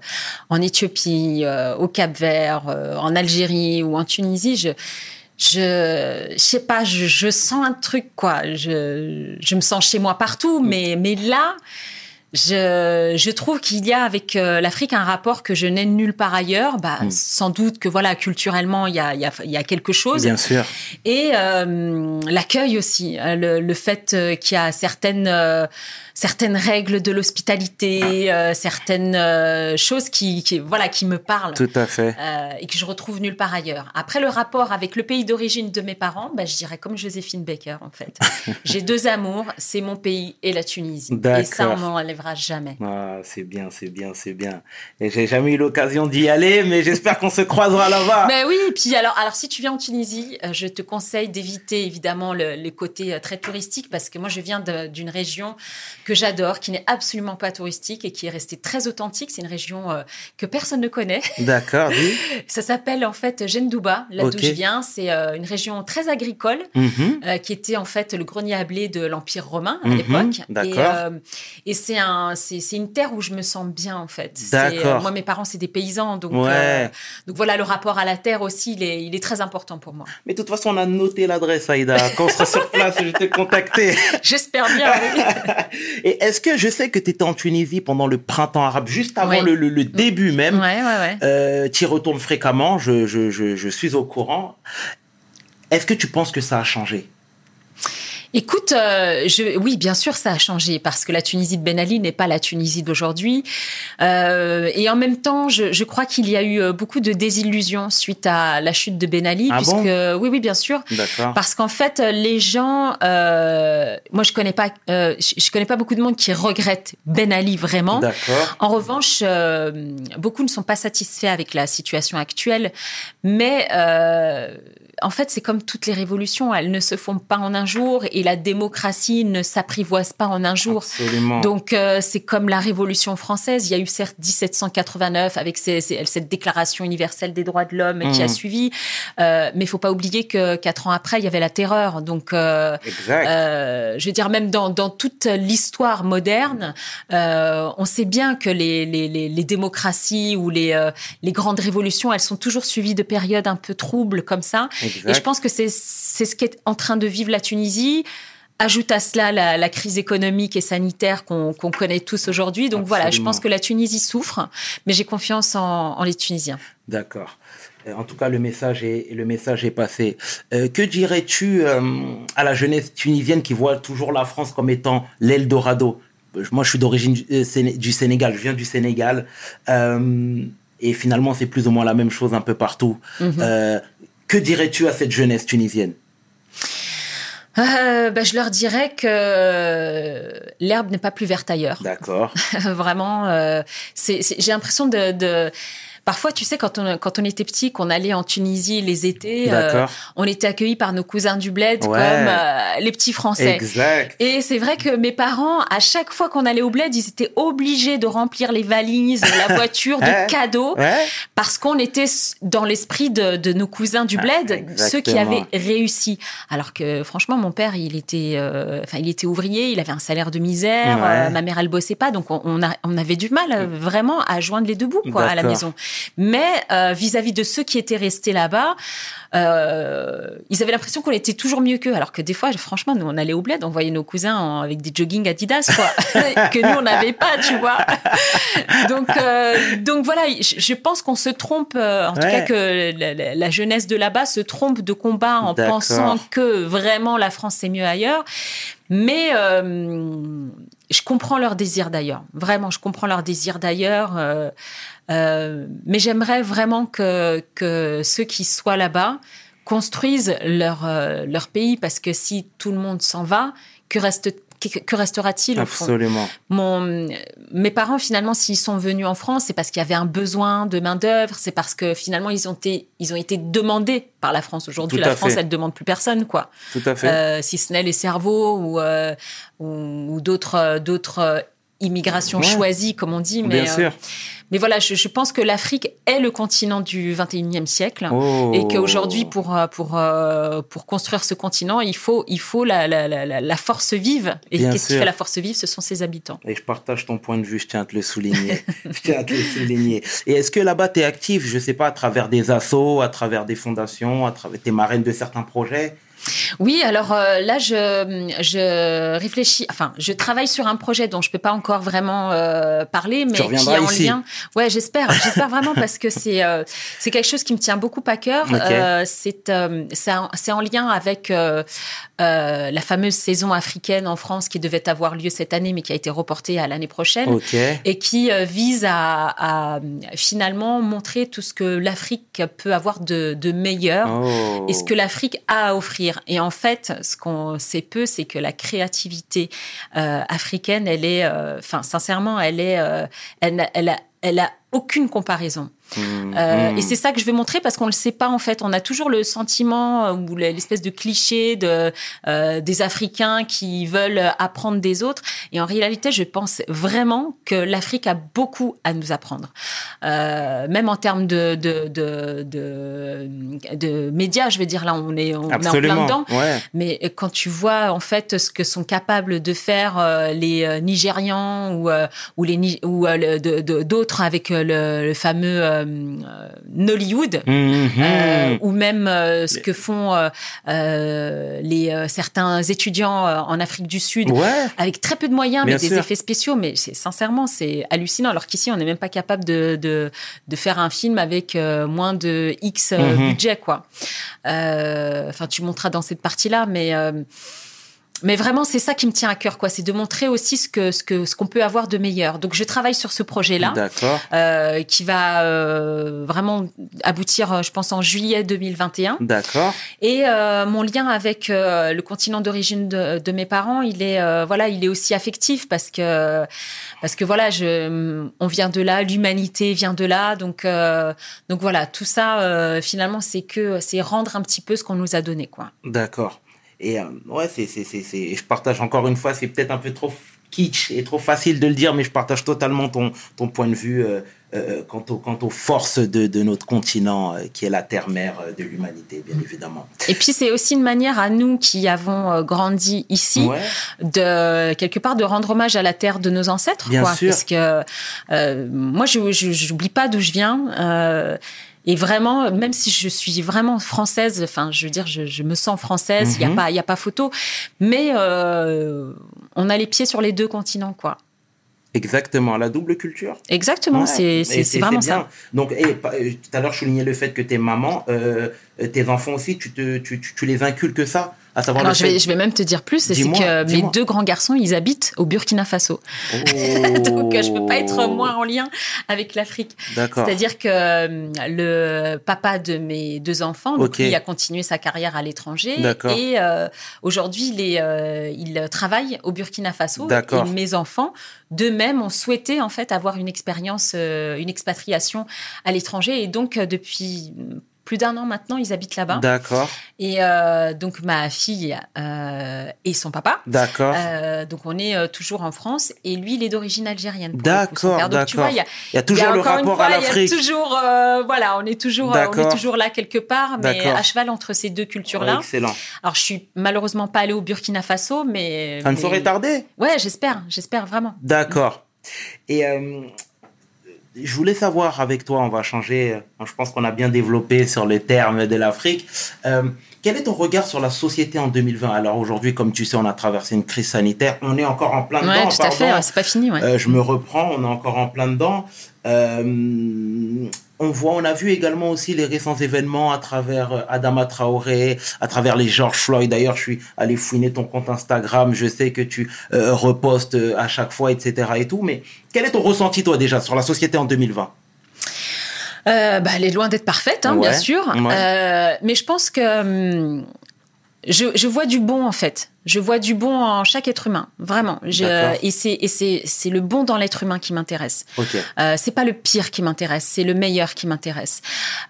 en Éthiopie, euh, au Cap-Vert, euh, en Algérie ou en Tunisie, je je je sais pas, je, je sens un truc quoi. Je je me sens chez moi partout, mais mais là. Je, je trouve qu'il y a avec euh, l'Afrique un rapport que je n'ai nulle part ailleurs. Bah, Mm. Sans doute que voilà culturellement il y a, y a, y a quelque chose. Bien sûr. Et euh, l'accueil aussi, euh, le, le fait euh, qu'il y a certaines euh, certaines règles de l'hospitalité, euh, certaines euh, choses qui, qui voilà qui me parlent. Tout à fait. euh, et que je retrouve nulle part ailleurs. Après le rapport avec le pays d'origine de mes parents, bah, je dirais comme Joséphine Baker en fait. J'ai deux amours, c'est mon pays et la Tunisie. Et ça on m'en enlèvera jamais. Ah, c'est bien, c'est bien, c'est bien. Et j'ai jamais eu l'occasion d'y aller, mais j'espère qu'on se croisera là-bas. Mais oui, et puis alors, alors si tu viens en Tunisie, je te conseille d'éviter évidemment le, les côtés euh, très touristiques parce que moi je viens d'une région que que j'adore, qui n'est absolument pas touristique et qui est restée très authentique. C'est une région euh, que personne ne connaît. D'accord, oui. Ça s'appelle en fait Jendouba, là d'où je viens. C'est euh, une région très agricole Mhm. euh, qui était en fait le grenier à blé de l'Empire romain à Mhm, l'époque. D'accord. et c'est un, c'est une terre où je me sens bien en fait. D'accord. moi, mes parents, c'est des paysans, donc Ouais. donc voilà, le rapport à la terre aussi, il est, il est très important pour moi. Mais de toute façon, on a noté l'adresse, Aïda. Quand on sera sur place, je vais te contacter. J'espère bien. oui. Et est-ce que je sais que tu étais en Tunisie pendant le printemps arabe, juste avant Oui. le, le- le début même ouais, ouais, ouais. Euh, tu y retournes fréquemment, je, je, je, je suis au courant. Est-ce que tu penses que ça a changé? Écoute, euh, je, oui, bien sûr, ça a changé parce que la Tunisie de Ben Ali n'est pas la Tunisie d'aujourd'hui. Euh, et en même temps, je, je crois qu'il y a eu euh, beaucoup de désillusions suite à la chute de Ben Ali, Ah puisque bon? oui, oui, bien sûr. D'accord. Parce qu'en fait, les gens, euh, moi, je connais pas, euh, je, connais pas beaucoup de monde qui regrette Ben Ali vraiment. D'accord. En revanche, euh, beaucoup ne sont pas satisfaits avec la situation actuelle, mais euh, en fait, c'est comme toutes les révolutions, elles ne se font pas en un jour et la démocratie ne s'apprivoise pas en un jour. Absolument. Donc euh, c'est comme la Révolution française. Il y a eu certes 1789 avec cette Déclaration universelle des droits de l'homme qui a Mhm. suivi, euh, mais il faut pas oublier que quatre ans après il y avait la terreur. Donc euh, euh, je veux dire, même dans, dans toute l'histoire moderne, euh, on sait bien que les, les, les, les démocraties ou les, euh, les grandes révolutions, elles sont toujours suivies de périodes un peu troubles comme ça. exact. Et je pense que c'est c'est ce qu'est en train de vivre la Tunisie. Ajoute à cela la, la crise économique et sanitaire qu'on qu'on connaît tous aujourd'hui. Donc voilà, je pense que la Tunisie souffre, mais j'ai confiance en, en les Tunisiens. D'accord. Euh, En tout cas, le message est, le message est passé. Euh, que dirais-tu euh, à la jeunesse tunisienne qui voit toujours la France comme étant l'Eldorado? Moi, je suis d'origine du, Séné- du Sénégal, je viens du Sénégal. Euh, et finalement, c'est plus ou moins la même chose un peu partout. Mhm. Que dirais-tu à cette jeunesse tunisienne? Euh, bah, je leur dirais que l'herbe n'est pas plus verte ailleurs. D'accord. Vraiment, euh, j'ai l'impression de, de- Parfois, tu sais, quand on, quand on était petit, qu'on allait en Tunisie les étés, euh, on était accueillis par nos cousins du bled Ouais. comme euh, les petits Français. Exact. Et c'est vrai que mes parents, à chaque fois qu'on allait au bled, ils étaient obligés de remplir les valises, la voiture de cadeaux, Ouais. parce qu'on était dans l'esprit de, de nos cousins du Ah, bled, ceux qui avaient réussi. Alors que franchement, mon père, il était, euh, enfin, il était ouvrier, il avait un salaire de misère. Ouais. euh, ma mère, elle bossait pas, donc on, on, a- on avait du mal euh, vraiment à joindre les deux bouts quoi à la maison. Mais euh, vis-à-vis de ceux qui étaient restés là-bas, euh, ils avaient l'impression qu'on était toujours mieux qu'eux. Alors que des fois, franchement, nous, on allait au bled, on voyait nos cousins en- avec des jogging Adidas, quoi, que nous, on n'avait pas, tu vois. donc, euh, donc voilà, je, je pense qu'on se trompe, euh, en tout cas que la, la- la jeunesse de là-bas se trompe de combat en pensant que vraiment la France c'est mieux ailleurs. Mais euh, je comprends leur désir d'ailleurs. Vraiment, je comprends leur désir d'ailleurs. euh, euh, mais j'aimerais vraiment que, que ceux qui soient là-bas construisent leur, euh, leur pays parce que si tout le monde s'en va, que, reste, que, restera-t-il au fond? Absolument. mon, mes parents, finalement, s'ils sont venus en France, c'est parce qu'il y avait un besoin de main-d'œuvre, c'est parce que finalement, ils ont été, ils ont été demandés par la France. Aujourd'hui, la France, fait. elle demande plus personne, quoi. Tout à fait. Euh, si ce n'est les cerveaux ou, euh, ou, ou d'autres, euh, d'autres immigrations Ouais. choisies, comme on dit. Mais, Bien euh, sûr. Mais voilà, je, je pense que l'Afrique est le continent du 21e siècle. Oh. Et qu'aujourd'hui, pour, euh, pour, euh, pour construire ce continent, il faut, il faut la, la, la, la- force vive. Et qu'est-ce qui fait la force vive Ce sont ses habitants. Et je partage ton point de vue, je tiens à te le souligner. je tiens à te le souligner. Et est-ce que là-bas, tu es actif, je sais pas, à travers des assos, à travers des fondations, à travers tes marraines de certains projets? Oui, alors euh, là, je, je réfléchis, enfin, je travaille sur un projet dont je peux pas encore vraiment euh, parler, mais qui est en ici. lien. Ouais, j'espère, j'espère vraiment parce que c'est euh, c'est quelque chose qui me tient beaucoup à cœur. C'est c'est en, lien avec la fameuse saison africaine en France qui devait avoir lieu cette année, mais qui a été reportée à l'année prochaine et qui vise à, à, finalement montrer tout ce que l'Afrique peut avoir de, de meilleur Oh. et ce que l'Afrique a à offrir. Et en fait, ce qu'on sait peu, c'est que la créativité euh, africaine, elle est, euh, enfin, sincèrement, elle est, euh, elle, elle a aucune comparaison. Mmh, Euh, mmh. Et c'est ça que je veux montrer parce qu'on le sait pas en fait. On a toujours le sentiment euh, ou l'espèce de cliché de euh, des Africains qui veulent apprendre des autres. Et en réalité, je pense vraiment que l'Afrique a beaucoup à nous apprendre, Euh, même en termes de de, de de de médias. Je veux dire là, on est on est en plein dedans. Ouais. Mais quand tu vois en fait ce que sont capables de faire les Nigérians ou ou les ou d'autres avec le, le fameux Nollywood. Mhm. euh, ou même euh, ce que font euh, euh, les euh, certains étudiants euh, en Afrique du Sud Ouais. avec très peu de moyens Bien mais des effets spéciaux mais c'est sincèrement c'est hallucinant alors qu'ici on n'est même pas capable de, de de faire un film avec euh, moins de X euh, Mhm. budget quoi Euh, enfin tu montreras dans cette partie là mais euh, mais vraiment, c'est ça qui me tient à cœur, quoi. C'est de montrer aussi ce que ce que ce qu'on peut avoir de meilleur. Donc, je travaille sur ce projet-là, D'accord. euh, qui va euh, vraiment aboutir, euh, je pense, en juillet 2021. D'accord. Et euh, mon lien avec euh, le continent d'origine de, de mes parents, il est euh, voilà, il est aussi affectif parce que parce que voilà, je on vient de là, l'humanité vient de là, donc euh, donc voilà, tout ça euh, finalement c'est que c'est rendre un petit peu ce qu'on nous a donné quoi. D'accord. Et euh, ouais, c'est, c'est, c'est, c'est, je partage encore une fois, c'est peut-être un peu trop kitsch et trop facile de le dire, mais je partage totalement ton, ton point de vue euh, euh, quant, au, quant aux forces de, de notre continent, euh, qui est la terre-mère de l'humanité, bien évidemment. Et puis c'est aussi une manière à nous qui avons grandi ici Ouais, de quelque part de rendre hommage à la terre de nos ancêtres Bien quoi sûr. parce que moi je je- j'oublie pas d'où je viens et vraiment même si je suis vraiment française enfin je veux dire je, je me sens française il y a Mhm. pas il y a pas photo mais euh, on a les pieds sur les deux continents quoi exactement, la double culture. exactement Ouais, c'est vraiment bien. ça Donc, et, pa- euh, tout à l'heure, je soulignais le fait que tes mamans, euh, euh, tes enfants aussi, tu, te, tu, tu, tu les inculques ça, à savoir alors je vais, je vais même te dire plus, c'est que mes deux grands garçons, ils habitent au Burkina Faso. Donc euh, je peux pas être moins en lien avec l'Afrique. Oh. D'accord. C'est-à-dire que euh, le papa de mes deux enfants, donc lui, a continué sa carrière à l'étranger D'accord. et euh, aujourd'hui il est, euh, il travaille au Burkina Faso. D'accord. Et mes enfants, d'eux-mêmes, ont souhaité en fait avoir une expérience, euh, une expatriation à l'étranger et donc depuis plus d'un an maintenant, ils habitent là-bas. D'accord. Et euh, donc ma fille euh, et son papa. D'accord. Euh, donc on est toujours en France et lui il est d'origine algérienne. D'accord, père. Donc tu vois, il y a, toujours y a le encore une rapport fois, à l'Afrique. toujours, voilà, on est toujours, on D'accord. est toujours là quelque part, mais D'accord. à cheval entre ces deux cultures-là. Excellent. Alors je suis malheureusement pas allée au Burkina Faso, mais Ça ne mais- saurait tarder? Ouais, j'espère, j'espère vraiment. D'accord. Et je voulais savoir avec toi, on va changer, euh, je pense qu'on a bien développé sur le terme de l'Afrique. Euh, quel est ton regard sur la société en 2020 Alors aujourd'hui, comme tu sais, on a traversé une crise sanitaire, on est encore en plein dedans. Ouais, tout à fait. pardon. c'est pas fini. Ouais. Euh, je me reprends, on est encore en plein dedans. Euh, on voit, on a vu également aussi les récents événements à travers euh, Adama Traoré, à travers les George Floyd. D'ailleurs, je suis allé fouiner ton compte Instagram. Je sais que tu euh, repostes euh, à chaque fois, etc. et tout. Mais quel est ton ressenti, toi, déjà, sur la société en 2020 Euh, bah, elle est loin d'être parfaite, hein, Ouais, bien sûr. ouais. Euh, mais je pense que hum, je, je vois du bon en fait. Je vois du bon en chaque être humain, vraiment. Je, et c'est et c'est c'est le bon dans l'être humain qui m'intéresse. Ok. Euh, c'est pas le pire qui m'intéresse, c'est le meilleur qui m'intéresse.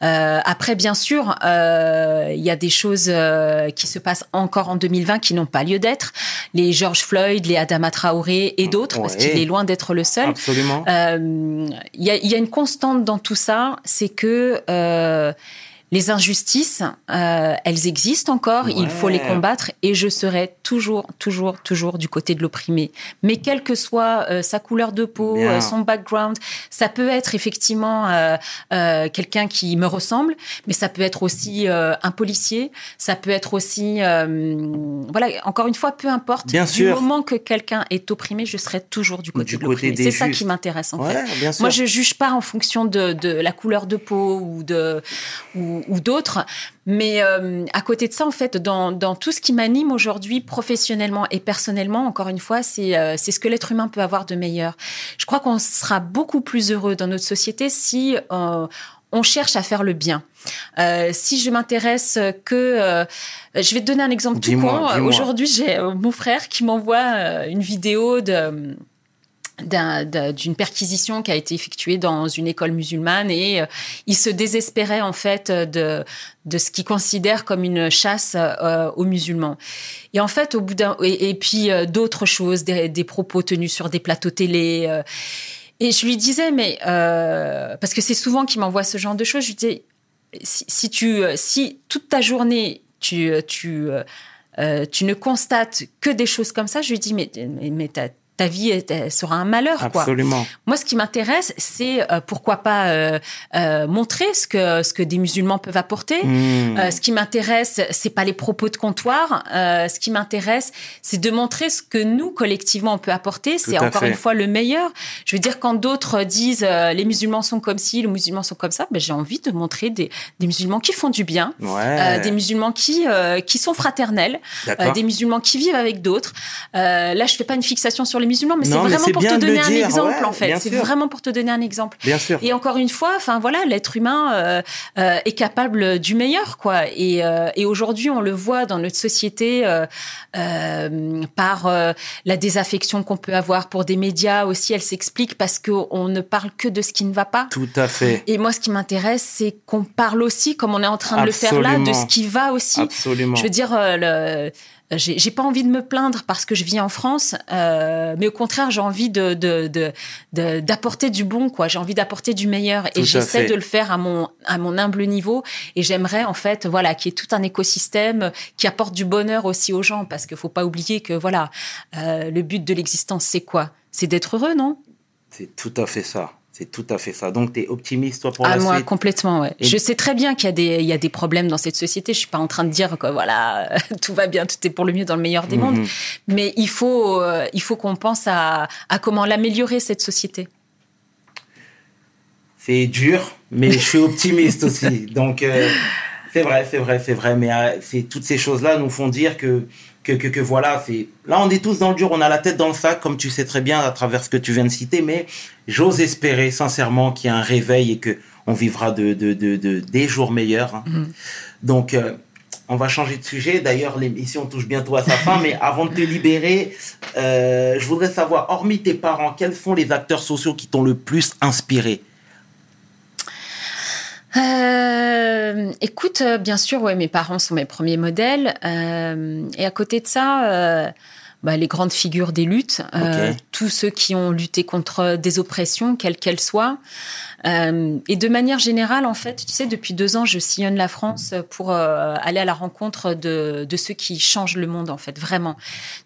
Euh, après, bien sûr, euh, il y a des choses euh, qui se passent encore en 2020 qui n'ont pas lieu d'être. Les George Floyd, les Adama Traoré et d'autres, parce qu'il est loin d'être le seul. Absolument. Euh, Il y, a, y a une constante dans tout ça, c'est que euh, les injustices, euh, elles existent encore, il faut les combattre et je serai toujours, toujours, toujours du côté de l'opprimé. Mais quelle que soit euh, sa couleur de peau, euh, son background, ça peut être effectivement euh, euh, quelqu'un qui me ressemble, mais ça peut être aussi euh, un policier, ça peut être aussi, euh, voilà, encore une fois, peu importe. Bien du sûr. moment que quelqu'un est opprimé, je serai toujours du côté Du de l'opprimé. C'est ça qui m'intéresse en fait. Ouais, bien sûr. Moi, je juge pas en fonction de, de la couleur de peau ou de ou, ou d'autres, mais euh, à côté de ça, en fait, dans, dans tout ce qui m'anime aujourd'hui, professionnellement et personnellement, encore une fois, c'est euh, c'est ce que l'être humain peut avoir de meilleur. Je crois qu'on sera beaucoup plus heureux dans notre société si euh, on cherche à faire le bien. Euh, si je m'intéresse que, euh, je vais te donner un exemple tout con. Aujourd'hui, j'ai euh, mon frère qui m'envoie euh, une vidéo de d'un- d'un- d'une perquisition qui a été effectuée dans une école musulmane et euh, il se désespérait en fait de de ce qu'il considère comme une chasse euh, aux musulmans. Et en fait, au bout d'un et, puis euh, d'autres choses, des, propos tenus sur des plateaux télé. et je lui disais, mais parce que c'est souvent qu'il m'envoie ce genre de choses, je lui disais, si, tu, si toute ta journée tu, tu, tu ne constates que des choses comme ça, je lui dis, mais, mais, mais ta, ta vie elle, sera un malheur, quoi. Absolument. Moi, ce qui m'intéresse, c'est euh, pourquoi pas euh, euh, montrer ce que ce que des musulmans peuvent apporter. Hmm. Ce qui m'intéresse, c'est pas les propos de comptoir. Ce qui m'intéresse, c'est de montrer ce que nous collectivement on peut apporter. C'est encore fait. une fois le meilleur. Je veux dire, quand d'autres disent les musulmans sont comme ci, les musulmans sont comme ça, ben, j'ai envie de montrer des, des musulmans qui font du bien, Ouais. des musulmans qui qui sont fraternels, des musulmans qui vivent avec d'autres. Là, je fais pas une fixation sur les musulmans, mais c'est vraiment pour te donner un exemple ouais, en fait. C'est vraiment pour te donner un exemple. Bien sûr. Et encore une fois, enfin voilà, l'être humain euh, euh, est capable du meilleur, quoi. Et, euh, et aujourd'hui, on le voit dans notre société par la désaffection qu'on peut avoir pour des médias aussi. Elle s'explique parce que on ne parle que de ce qui ne va pas. Tout à fait. Et moi, ce qui m'intéresse, c'est qu'on parle aussi, comme on est en train de le faire là, de ce qui va aussi. Absolument. Je veux dire, le- j'ai pas envie de me plaindre parce que je vis en France, euh, mais au contraire, j'ai envie de d'apporter du bon, quoi. J'ai envie d'apporter du meilleur, et j'essaie de le faire à mon à mon humble niveau. Et j'aimerais en fait, voilà, qu'il y ait tout un écosystème qui apporte du bonheur aussi aux gens, parce qu'il faut pas oublier que voilà, euh, le but de l'existence, c'est quoi? C'est d'être heureux, non? C'est tout à fait ça. C'est tout à fait ça. Donc, tu es optimiste, toi, pour Ah la moi suite? complètement ouais. Et- Je sais très bien qu'il y a des il y a des problèmes dans cette société. Je suis pas en train de dire que voilà tout va bien, tout est pour le mieux dans le meilleur des Mhm. mondes. Mais il faut euh, il faut qu'on pense à à comment l'améliorer cette société. C'est dur, mais je suis optimiste aussi. Donc, euh, c'est vrai, c'est vrai, c'est vrai. Mais euh, c'est toutes ces choses-là nous font dire que, que, que, que voilà, c'est là, on est tous dans le dur, on a la tête dans le sac, comme tu sais très bien à travers ce que tu viens de citer. Mais j'ose espérer sincèrement qu'il y a un réveil et que on vivra de, de, de, de- des jours meilleurs. hein. Mhm. Donc, euh, on va changer de sujet. D'ailleurs, l'émission touche bientôt à sa fin. mais avant de te libérer, euh, je voudrais savoir, hormis tes parents, quels sont les acteurs sociaux qui t'ont le plus inspiré? Euh, écoute, euh, bien sûr, ouais, mes parents sont mes premiers modèles. euh, et à côté de ça, euh, bah, les grandes figures des luttes, euh, tous ceux qui ont lutté contre des oppressions, quelles qu'elles soient. Euh, et de manière générale, en fait, tu sais, depuis deux ans, je sillonne la France pour euh, aller à la rencontre de, de ceux qui changent le monde, en fait, vraiment.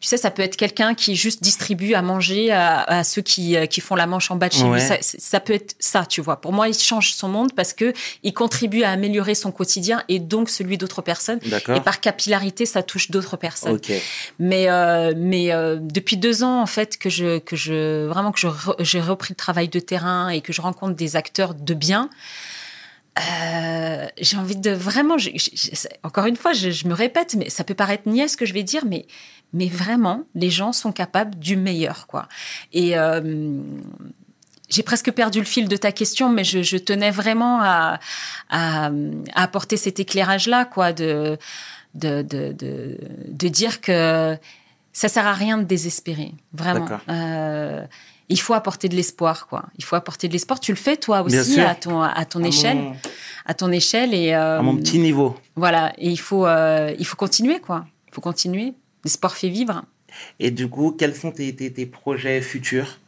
Tu sais, ça peut être quelqu'un qui juste distribue à manger à, à ceux qui, euh, qui font la manche en bas de chez Ouais. lui. Ça, ça peut être ça, tu vois. Pour moi, il change son monde parce que il contribue à améliorer son quotidien et donc celui d'autres personnes. Et par capillarité, ça touche d'autres personnes. Ok. Mais euh, mais euh, depuis deux ans en fait que je que je vraiment que j'ai repris le travail de terrain et que je rencontre des acteurs de bien. euh, j'ai envie de vraiment, je- je- je- encore une fois, je, me répète, mais ça peut paraître niais ce que je vais dire, mais mais vraiment, les gens sont capables du meilleur, quoi. Et euh, j'ai presque perdu le fil de ta question, mais je, tenais vraiment à, à, à apporter cet éclairage-là, quoi, de, de, de, de, de dire que ça sert à rien de désespérer, vraiment. Euh, il faut apporter de l'espoir, quoi. Il faut apporter de l'espoir. Tu le fais toi aussi à ton à ton À échelle, mon- à ton échelle et euh, à mon petit niveau. voilà. Et il faut euh, il faut continuer, quoi. Il faut continuer. L'espoir fait vivre. Et du coup, quels sont tes, tes, tes projets futurs?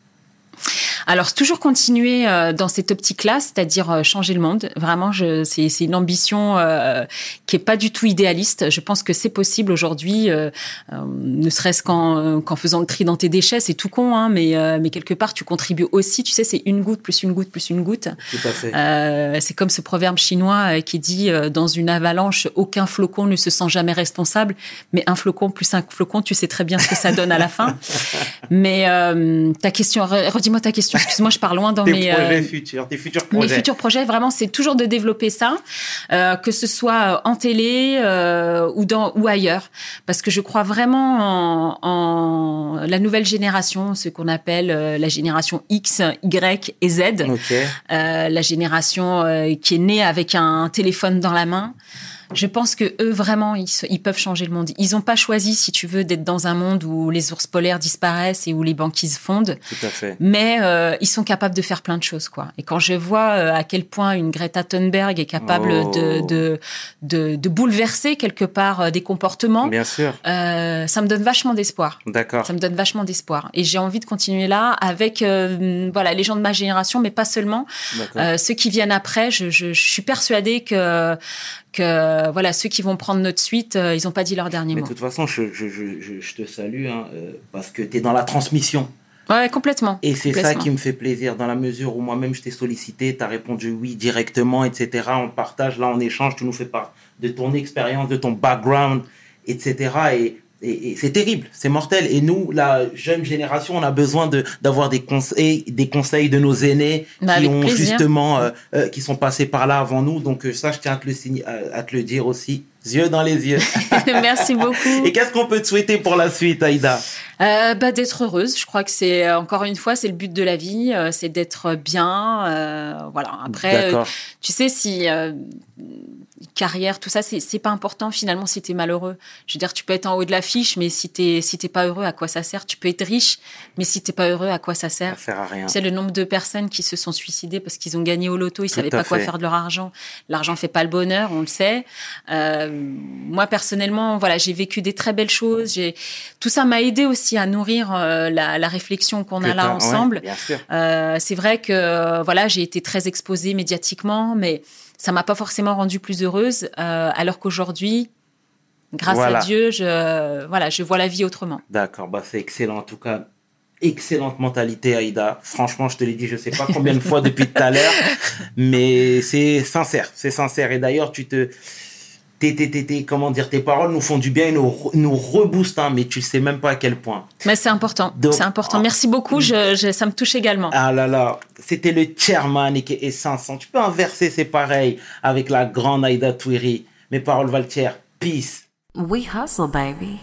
Alors, toujours continuer euh, dans cette optique-là, c'est-à-dire euh, changer le monde. Vraiment, je, c'est, c'est une ambition euh, qui est pas du tout idéaliste. Je pense que c'est possible aujourd'hui, euh, euh, ne serait-ce qu'en, euh, qu'en faisant le tri dans tes déchets. C'est tout con, hein, mais, euh, mais quelque part, tu contribues aussi. Tu sais, c'est une goutte plus une goutte plus une goutte. Tout à fait. Euh, c'est comme ce proverbe chinois qui dit euh, dans une avalanche, aucun flocon ne se sent jamais responsable, mais un flocon plus un flocon, tu sais très bien ce que ça donne à la fin. Mais euh, ta question, re- redis-moi ta question. Excuse-moi, je pars loin dans mes projets euh, futurs, tes futurs mes projets. futurs projets. Vraiment, c'est toujours de développer ça, euh, que ce soit en télé euh, ou dans ou ailleurs, parce que je crois vraiment en, en la nouvelle génération, ce qu'on appelle euh, la génération X, Y et Z Ok. euh, la génération euh, qui est née avec un téléphone dans la main. Je pense que eux vraiment, ils, se- ils peuvent changer le monde. Ils n'ont pas choisi, si tu veux, d'être dans un monde où les ours polaires disparaissent et où les banquises fondent. Tout à fait. Mais euh, ils sont capables de faire plein de choses, quoi. Et quand je vois euh, à quel point une Greta Thunberg est capable Oh. de, de, de, de bouleverser quelque part euh, des comportements, Bien sûr. euh, ça me donne vachement d'espoir. D'accord. Ça me donne vachement d'espoir. Et j'ai envie de continuer là avec euh, voilà les gens de ma génération, mais pas seulement. Ceux qui viennent après, je, je, je suis persuadée que que voilà ceux qui vont prendre notre suite, euh, ils n'ont pas dit leur dernier Mais mot. de toute façon, je, je, je, je, je te salue hein, euh, parce que tu es dans la transmission. Ouais, complètement. Et c'est ça qui me fait plaisir, dans la mesure où moi-même je t'ai sollicité, tu as répondu oui directement, etc. On partage, là on échange, tu nous fais part de ton expérience, de ton background, etc. Et, et, et c'est terrible, c'est mortel. Et nous, la jeune génération, on a besoin de d'avoir des conseils, des conseils de nos aînés Bah, qui ont plaisir. justement, euh, euh, qui sont passés par là avant nous. Donc euh, ça, je tiens à te le, signer- à, à te le dire aussi, yeux dans les yeux. Merci beaucoup. et qu'est-ce qu'on peut te souhaiter pour la suite, Aïda? Euh, bah, d'être heureuse. Je crois que c'est encore une fois, c'est le but de la vie, euh, c'est d'être bien. euh, voilà. Après, tu sais si carrière, tout ça, c'est c'est pas important finalement si t'es malheureux. Je veux dire, tu peux être en haut de l'affiche, mais si t'es si t'es pas heureux, à quoi ça sert? Tu peux être riche, mais si t'es pas heureux, à quoi ça Ça sert sert à rien. C'est le nombre de personnes qui se sont suicidées parce qu'ils ont gagné au loto, ils Tout savaient pas quoi faire de leur argent. L'argent fait pas le bonheur, on le sait. Euh, moi personnellement, voilà, j'ai vécu des très belles choses. J'ai tout ça m'a aidé aussi à nourrir euh, la, la réflexion qu'on a là ouais, ensemble. bien sûr. Euh, c'est vrai que voilà, j'ai été très exposée médiatiquement, mais ça m'a pas forcément rendue plus heureuse. euh, alors qu'aujourd'hui, grâce Voilà. à Dieu, je voilà, je vois la vie autrement. D'accord, bah c'est excellent en tout cas. Excellente mentalité, Aïda. Franchement, je te l'ai dit, je sais pas combien de fois depuis tout à l'heure, mais c'est sincère, c'est sincère. Et d'ailleurs, tu te, tes, tes, tes, tes- comment dire, tes paroles nous font du bien et nous, nous reboostent, hein, mais tu sais même pas à quel point. Mais c'est important, c'est important. Merci beaucoup, je, je- ça me touche également. Ah là là, c'était le chairman et qui est 500. Tu peux inverser, c'est pareil, avec la grande Aïda Touiri. Mes paroles valent cher. Peace. We hustle, baby.